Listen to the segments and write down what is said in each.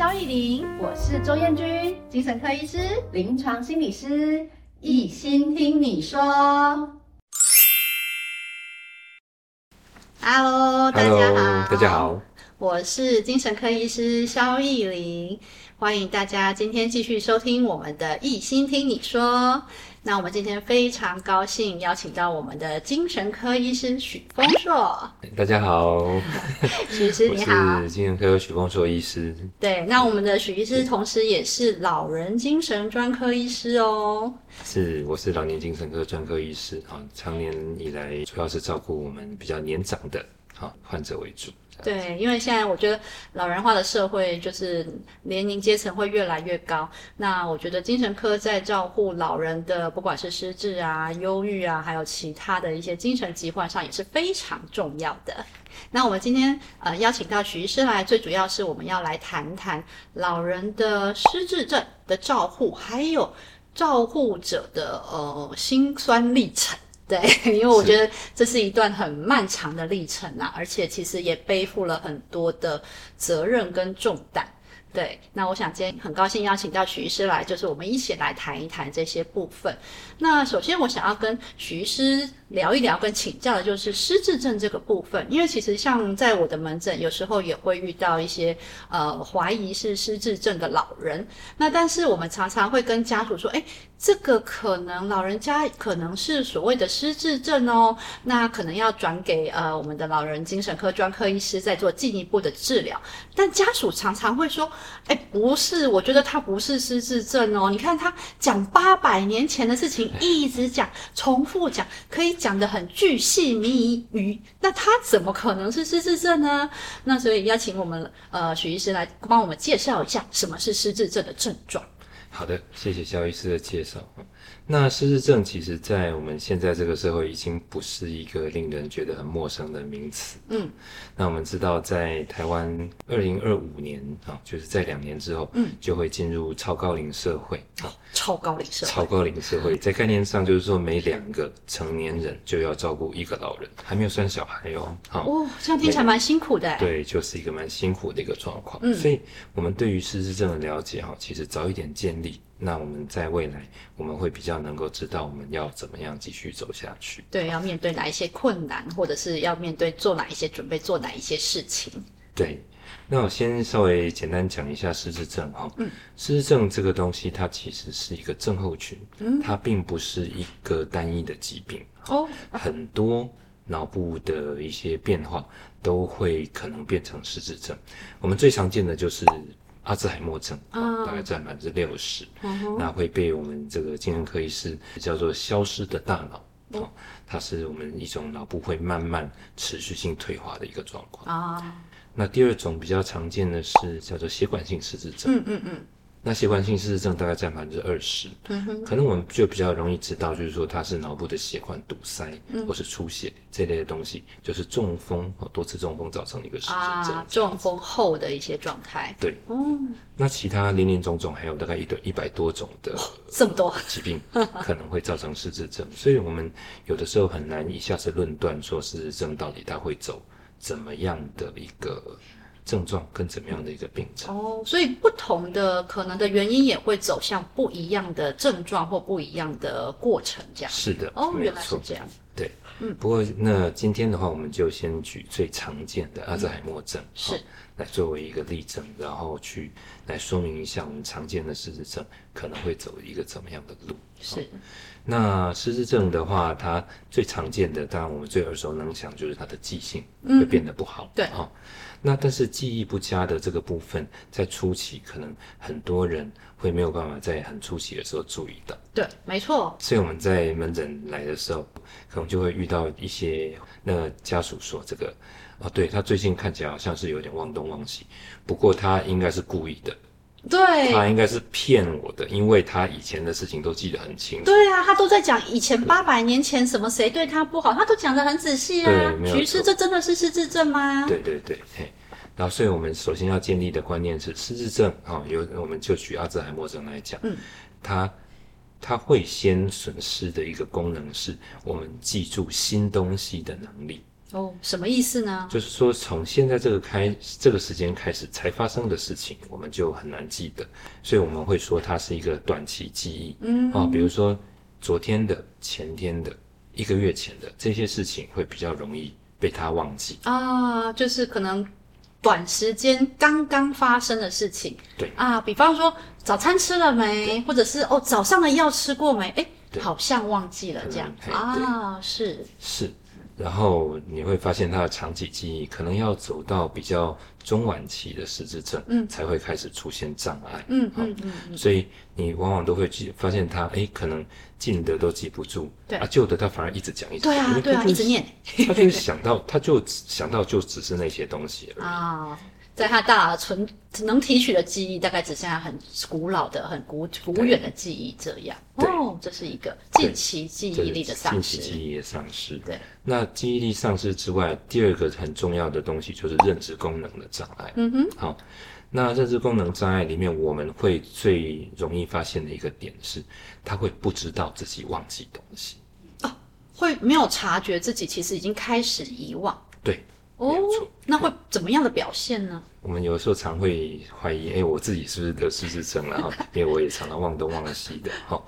萧亦伶，我是周燕君，精神科医师、临床心理师，一心听你说。Hello，大家好，大家好，我是精神科医师萧亦伶，欢迎大家今天继续收听我们的一心听你说。那我们今天非常高兴邀请到我们的精神科医师许峰硕。大家好，许医师你好，我是精神科许峰硕医师。对，那我们的许医师同时也是老人精神专科医师哦。是，我是老年精神科专科医师啊，长年以来主要是照顾我们比较年长的啊患者为主。对，因为现在我觉得老人化的社会就是年龄阶层会越来越高。那我觉得精神科在照顾老人的，不管是失智啊、忧郁啊，还有其他的一些精神疾患上也是非常重要的。那我们今天呃邀请到许医师来，最主要是我们要来谈谈老人的失智症的照护，还有照护者的呃辛酸历程。对，因为我觉得这是一段很漫长的历程啊，而且其实也背负了很多的责任跟重担。对，那我想今天很高兴邀请到许医师来，就是我们一起来谈一谈这些部分。那首先我想要跟徐师聊一聊，跟请教的就是失智症这个部分，因为其实像在我的门诊，有时候也会遇到一些呃怀疑是失智症的老人。那但是我们常常会跟家属说，诶，这个可能老人家可能是所谓的失智症哦，那可能要转给呃我们的老人精神科专科医师再做进一步的治疗。但家属常常会说，诶，不是，我觉得他不是失智症哦，你看他讲八百年前的事情，一直讲，重复讲，可以。讲得很巨细靡遗，那他怎么可能是失智症呢？那所以邀请我们呃许医师来帮我们介绍一下什么是失智症的症状。好的，谢谢肖医师的介绍。那失智症其实，在我们现在这个社会，已经不是一个令人觉得很陌生的名词。嗯，那我们知道，在台湾二零二五年啊，就是在两年之后，嗯，就会进入超高龄社会。啊，超高龄社会，超高龄社会，在概念上就是说，每两个成年人就要照顾一个老人，还没有算小孩哦。哦，这样听起来蛮辛苦的。对，就是一个蛮辛苦的一个状况。嗯，所以我们对于失智症的了解哈，其实早一点建立。那我们在未来，我们会比较能够知道我们要怎么样继续走下去。对，要面对哪一些困难，或者是要面对做哪一些准备，做哪一些事情。对，那我先稍微简单讲一下失智症哈。嗯，失智症这个东西，它其实是一个症候群，嗯，它并不是一个单一的疾病。哦，很多脑部的一些变化都会可能变成失智症。我们最常见的就是。阿兹海默症啊，大概占百分之六十，那会被我们这个精神科医师叫做消失的大脑，哦，它是我们一种脑部会慢慢持续性退化的一个状况。啊。那第二种比较常见的是叫做血管性失智症，嗯嗯嗯。那习惯性失智症大概占百分之二十，可能我们就比较容易知道，就是说它是脑部的血管堵塞，嗯、或是出血这类的东西，就是中风或多次中风造成的一个失智症。啊，中风后的一些状态。对，嗯，那其他林林总总还有大概一对一百多种的这么多疾病可能会造成失智症，所以我们有的时候很难一下子论断说失智症到底它会走怎么样的一个。症状跟怎么样的一个病程。哦，所以不同的可能的原因也会走向不一样的症状或不一样的过程，这样。是的哦，原来是这样，对，嗯，不过那今天的话，我们就先举最常见的阿兹海默症、嗯、是来作为一个例证，然后去来说明一下我们常见的失智症可能会走一个怎么样的路。是，那失智症的话，它最常见的，当然我们最耳熟能详就是它的记性会变得不好，嗯、对啊。那但是记忆不佳的这个部分，在初期可能很多人会没有办法在很初期的时候注意到。对，没错。所以我们在门诊来的时候，可能就会遇到一些那家属说：“这个哦，对，他最近看起来好像是有点忘东忘西，不过他应该是故意的。”对，他应该是骗我的，因为他以前的事情都记得很清楚。对啊，他都在讲以前八百年前什么谁对他不好，他都讲得很仔细啊。对，没有错。许医师，这真的是失智症吗？对对对，嘿。然后，所以我们首先要建立的观念是，失智症啊，有我们就举阿兹海默症来讲，嗯，他他会先损失的一个功能是我们记住新东西的能力。哦，什么意思呢？就是说，从现在这个开这个时间开始才发生的事情，我们就很难记得，所以我们会说它是一个短期记忆。嗯，啊，比如说昨天的、前天的、一个月前的这些事情，会比较容易被他忘记。啊，就是可能短时间刚刚发生的事情。对啊，比方说早餐吃了没，或者是哦早上的药吃过没？哎，好像忘记了这样啊，是是。然后你会发现他的长期记忆可能要走到比较中晚期的失智症，嗯，才会开始出现障碍，嗯嗯嗯，所以你往往都会记发现他，哎，可能近的都记不住，对。啊，旧的他反而一直讲一直讲，对啊对啊，一直念，他就是想到他就想到就只是那些东西而已。啊。在他大脑存能提取的记忆，大概只剩下很古老的、很古古远的记忆。这样哦，这是一个近期记忆力的丧失。近期记忆的丧失。对。那记忆力丧失之外，第二个很重要的东西就是认知功能的障碍。嗯哼。好，那认知功能障碍里面，我们会最容易发现的一个点是，他会不知道自己忘记东西。哦，会没有察觉自己其实已经开始遗忘。对。哦，那会怎么样的表现呢？我们有时候常会怀疑，哎，我自己是不是得失智症了哈？因为我也常常忘东忘西的哈。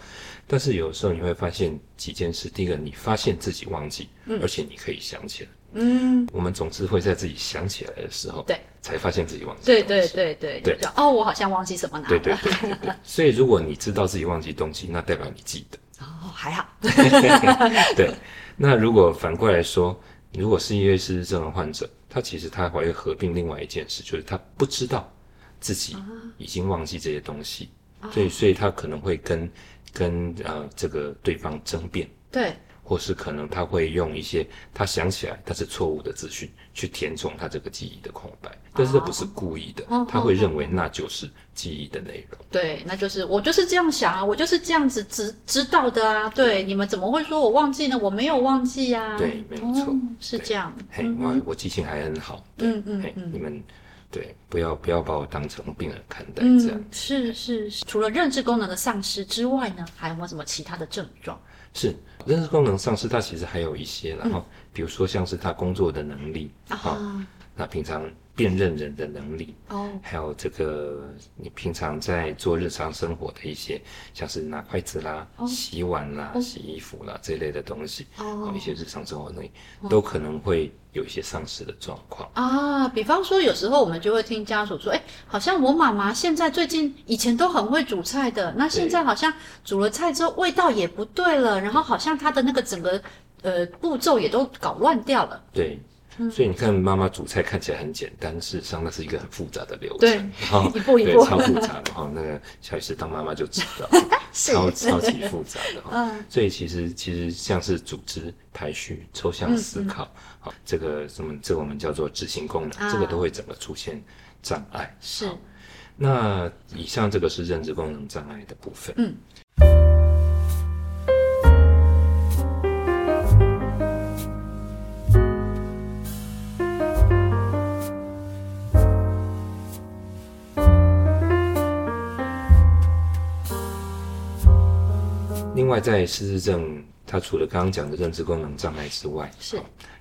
但是有时候你会发现几件事，第一个，你发现自己忘记，嗯，而且你可以想起来，嗯，我们总是会在自己想起来的时候，对，才发现自己忘记，对对对对对，哦，我好像忘记什么了，对对对对对。所以如果你知道自己忘记东西，那代表你记得，哦，还好，对。那如果反过来说，如果是因为失智症的患者，他其实他还会合并另外一件事，就是他不知道自己已经忘记这些东西，啊、所以所以他可能会跟跟呃这个对方争辩，对，或是可能他会用一些他想起来他是错误的资讯去填充他这个记忆的空白，但是这不是故意的，啊、他会认为那就是记忆的内容。对，那就是我就是这样想啊，我就是这样子知知道的啊。对，你们怎么会说我忘记呢？我没有忘记呀、啊。对，没错，哦、是这样。嘿，我、嗯、我记性还很好。嗯嗯嘿，你们对，不要不要把我当成病人看待，这样。嗯、是是是。除了认知功能的丧失之外呢，还有没有什么其他的症状？是认知功能丧失，它其实还有一些，然后、嗯、比如说像是他工作的能力啊。哦那平常辨认人的能力哦，还有这个你平常在做日常生活的一些，像是拿筷子啦、洗碗啦、洗衣服啦这类的东西哦，一些日常生活能力都可能会有一些丧失的状况啊。比方说，有时候我们就会听家属说，哎，好像我妈妈现在最近以前都很会煮菜的，那现在好像煮了菜之后味道也不对了，然后好像她的那个整个呃步骤也都搞乱掉了。对。所以你看，妈妈煮菜看起来很简单，事实上那是一个很复杂的流程，对，一步一步，超复杂的哈。那个小医师当妈妈就知道，超超级复杂的哈。所以其实其实像是组织、排序、抽象思考，好，这个什么，这个我们叫做执行功能，这个都会整个出现障碍。是。那以上这个是认知功能障碍的部分。嗯。外，在失智症，它除了刚刚讲的认知功能障碍之外，是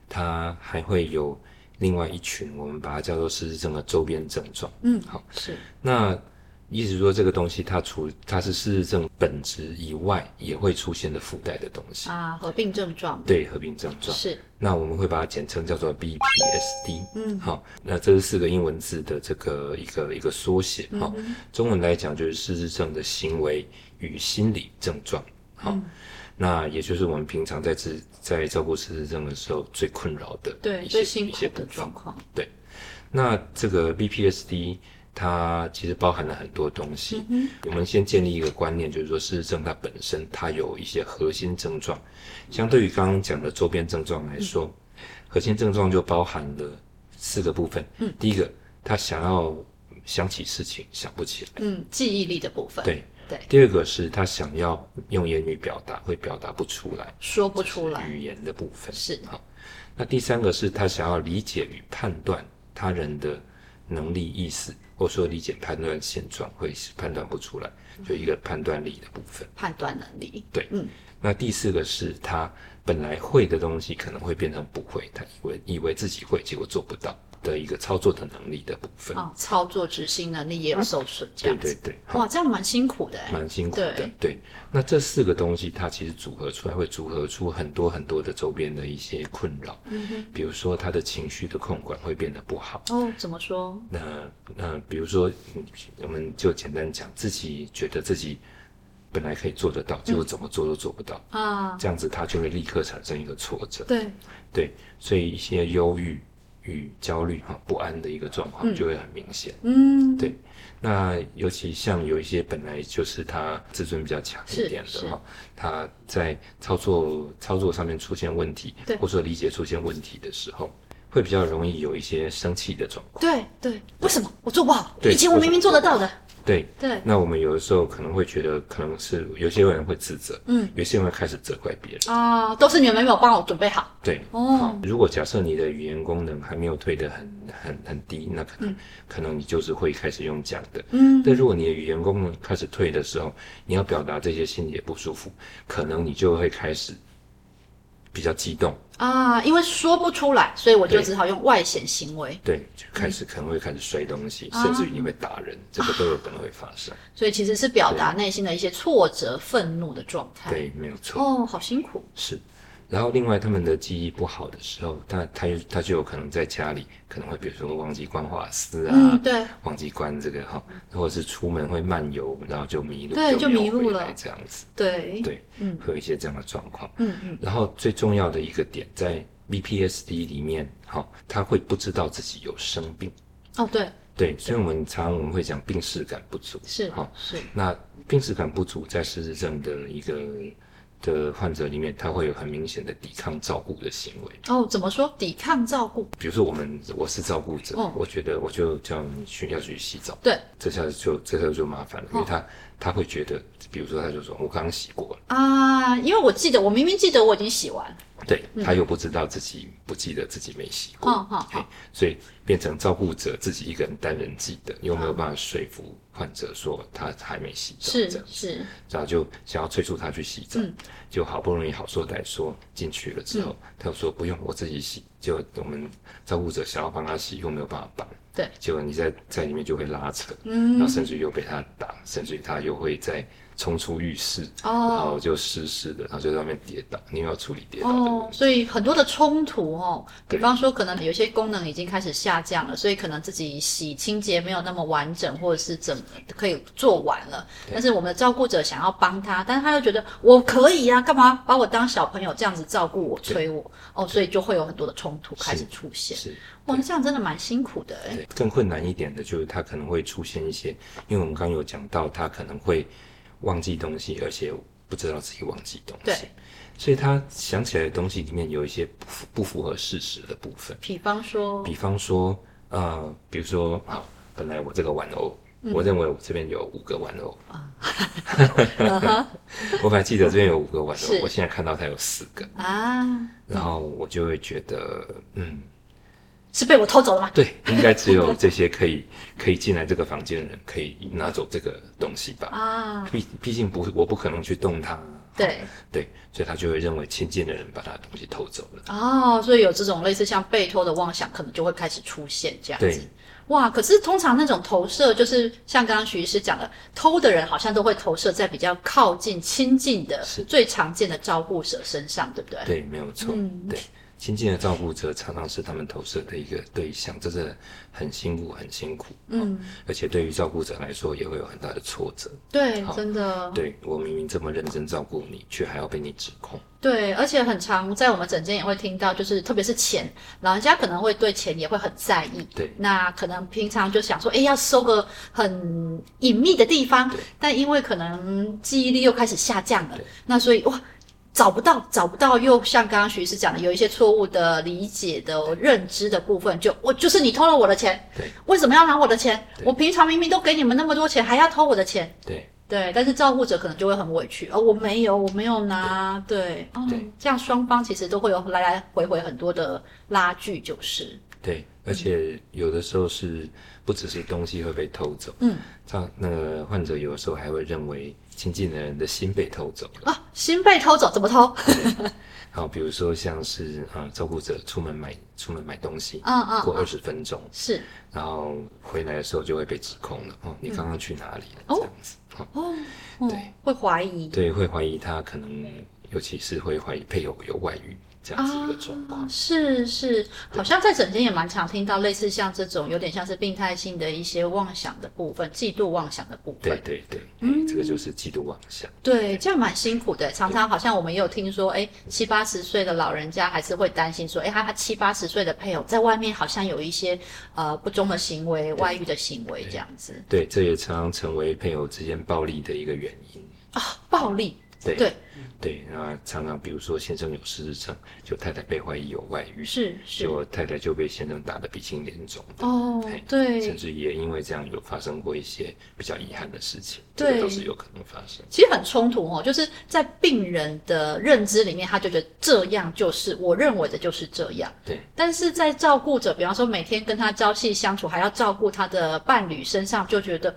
它还会有另外一群，我们把它叫做失智症的周边症状。嗯，好，是那意思说，这个东西它除它是失智症本质以外，也会出现的附带的东西啊，合并症状。对，合并症状是。那我们会把它简称叫做 BPSD。嗯，好，那这是四个英文字的这个一个一个缩写。好，嗯、中文来讲就是失智症的行为与心理症状。好，那也就是我们平常在治在照顾失智症的时候最困扰的对一些一些的状况。对，那这个 BPSD 它其实包含了很多东西。嗯、我们先建立一个观念，就是说失智症它本身它有一些核心症状，相对于刚刚讲的周边症状来说，嗯、核心症状就包含了四个部分。嗯，第一个，他想要想起事情想不起来。嗯，记忆力的部分。对。对第二个是他想要用言语表达，会表达不出来，说不出来语言的部分是好。那第三个是他想要理解与判断他人的能力、意思，或者说理解判断现状会判断不出来，就一个判断力的部分。判断能力。对，嗯。那第四个是他本来会的东西可能会变成不会，他以为以为自己会，结果做不到。的一个操作的能力的部分哦，操作执行能力也有受损，这样子。对对对，哇，这样蛮辛苦的，蛮辛苦的。对，对，那这四个东西它其实组合出来会组合出很多很多的周边的一些困扰。嗯哼，比如说他的情绪的控管会变得不好。哦，怎么说？那那比如说，我们就简单讲，自己觉得自己本来可以做得到，结果怎么做都做不到啊，这样子他就会立刻产生一个挫折。对对，所以一些忧郁。与焦虑哈不安的一个状况就会很明显。嗯，对。那尤其像有一些本来就是他自尊比较强一点的哈，他在操作操作上面出现问题，或者说理解出现问题的时候，会比较容易有一些生气的状况。对对，为什么我做不好？以前我明明做得到的。对。对，那我们有的时候可能会觉得，可能是有些人会自责，嗯，有些人会开始责怪别人。啊，都是你们没有帮我准备好。对。哦，如果假设你的语言功能还没有退得很很很低，那可能可能你就是会开始用讲的，嗯，但如果你的语言功能开始退的时候，你要表达这些心里的不舒服，可能你就会开始。比较激动啊，因为说不出来，所以我就只好用外显行为。对，就开始可能会开始摔东西，嗯、甚至于你会打人，啊、这个都有可能会发生。所以其实是表达内心的一些挫折、愤怒的状态。对，没有错。哦，好辛苦。是。然后另外他们的记忆不好的时候，他他他就有可能在家里可能会比如说忘记关瓦斯啊，嗯、对，忘记关这个哈，或者是出门会漫游，然后就迷路，对，就迷路了。这样子，对。对，嗯，会有一些这样的状况，嗯嗯。然后最重要的一个点在 BPSD 里面，哈，他会不知道自己有生病，哦对。对，所以我们常常我们会讲病识感不足，是哈是。那病识感不足在失智症的一个。的患者里面，他会有很明显的抵抗照顾的行为。哦，怎么说抵抗照顾？比如说，我们我是照顾者，哦、我觉得我就叫你去要去洗澡。对，这下子就这下子就麻烦了，因为他、哦、他会觉得，比如说他就说，我刚刚洗过了啊，因为我记得我明明记得我已经洗完。对，他又不知道自己不记得自己没洗过，好好。好，所以变成照顾者自己一个人单人记得，又没有办法说服患者说他还没洗澡，这样是，然后就想要催促他去洗澡，就好不容易好说歹说进去了之后，他又说不用我自己洗，就我们照顾者想要帮他洗又没有办法帮，对，结果你在在里面就会拉扯，嗯，然后甚至又被他打，甚至于他又会在。冲出浴室，哦，然后就湿湿的，然后就在外面跌倒，你又要处理跌倒哦，所以很多的冲突哦，比方说可能有些功能已经开始下降了，所以可能自己洗清洁没有那么完整，或者是怎么可以做完了，但是我们的照顾者想要帮他，但是他又觉得我可以呀，干嘛把我当小朋友这样子照顾我、催我？哦，所以就会有很多的冲突开始出现。是，哇，那这样真的蛮辛苦的哎。更困难一点的就是他可能会出现一些，因为我们刚刚有讲到，他可能会。忘记东西，而且不知道自己忘记东西，对，所以他想起来的东西里面有一些不符不符合事实的部分。比方说，比方说，呃，比如说，好，本来我这个玩偶，嗯、我认为我这边有五个玩偶。啊，我本来记得这边有五个玩偶，我现在看到它有四个。啊，然后我就会觉得，嗯。是被我偷走了吗？对，应该只有这些可以可以进来这个房间的人可以拿走这个东西吧？啊，毕毕竟不，我不可能去动它。对对，所以他就会认为亲近的人把他的东西偷走了。哦，所以有这种类似像被偷的妄想，可能就会开始出现这样子。对，哇！可是通常那种投射，就是像刚刚徐医师讲的，偷的人好像都会投射在比较靠近、亲近的、最常见的照顾者身上，对不对？对，没有错。嗯，对。亲近的照顾者常常是他们投射的一个对象，这是很辛苦，很辛苦。嗯，而且对于照顾者来说，也会有很大的挫折。对，真的。对，我明明这么认真照顾你，却还要被你指控。对，而且很常在我们诊间也会听到，就是特别是钱，老人家可能会对钱也会很在意。对，那可能平常就想说，哎，要收个很隐秘的地方，但因为可能记忆力又开始下降了，那所以哇。找不到，找不到，又像刚刚徐医师讲的，有一些错误的理解的认知的部分，就我就是你偷了我的钱，对，为什么要拿我的钱？我平常明明都给你们那么多钱，还要偷我的钱？对。对，但是照顾者可能就会很委屈，哦，我没有，我没有拿，对，对，哦，这样双方其实都会有来来回回很多的拉锯，就是。对，而且有的时候是不只是东西会被偷走，嗯，这那个患者有的时候还会认为亲近的人的心被偷走了。啊，心被偷走怎么偷？好，比如说像是啊，照顾者出门买出门买东西，嗯嗯，过二十分钟是，然后回来的时候就会被指控了哦，你刚刚去哪里了？这样子哦，对，会怀疑，对，会怀疑他可能，尤其是会怀疑配偶有外遇。这样子一个状况，啊、是是，好像在整间也蛮常听到类似像这种有点像是病态性的一些妄想的部分，嫉妒妄想的部分。对对对，嗯，这个就是嫉妒妄想。对，这样蛮辛苦的。常常好像我们也有听说，哎，七八十岁的老人家还是会担心说，哎，他他七八十岁的配偶在外面好像有一些呃不忠的行为、外遇的行为这样子。对，这也常常成为配偶之间暴力的一个原因啊，暴力。对对对，然后常常比如说先生有失智症，就太太被怀疑有外遇，是是，就太太就被先生打得鼻青脸肿的哦，对，甚至也因为这样有发生过一些比较遗憾的事情，对，这个都是有可能发生。其实很冲突哦，就是在病人的认知里面，他就觉得这样就是我认为的就是这样，对。但是在照顾者，比方说每天跟他朝夕相处，还要照顾他的伴侣身上，就觉得。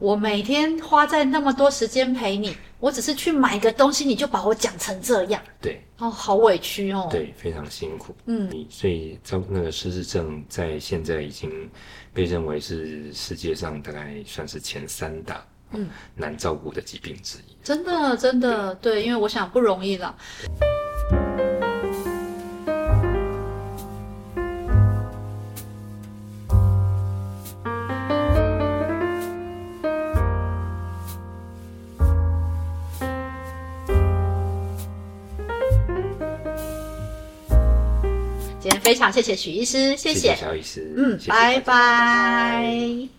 我每天花在那么多时间陪你，我只是去买个东西，你就把我讲成这样，对，哦，好委屈哦，对，非常辛苦，嗯，所以照那个失智症在现在已经被认为是世界上大概算是前三大，嗯，难照顾的疾病之一，真的，真的，对，对，因为我想不容易了。常谢谢许医师，谢谢，谢谢萧医师，嗯。拜拜。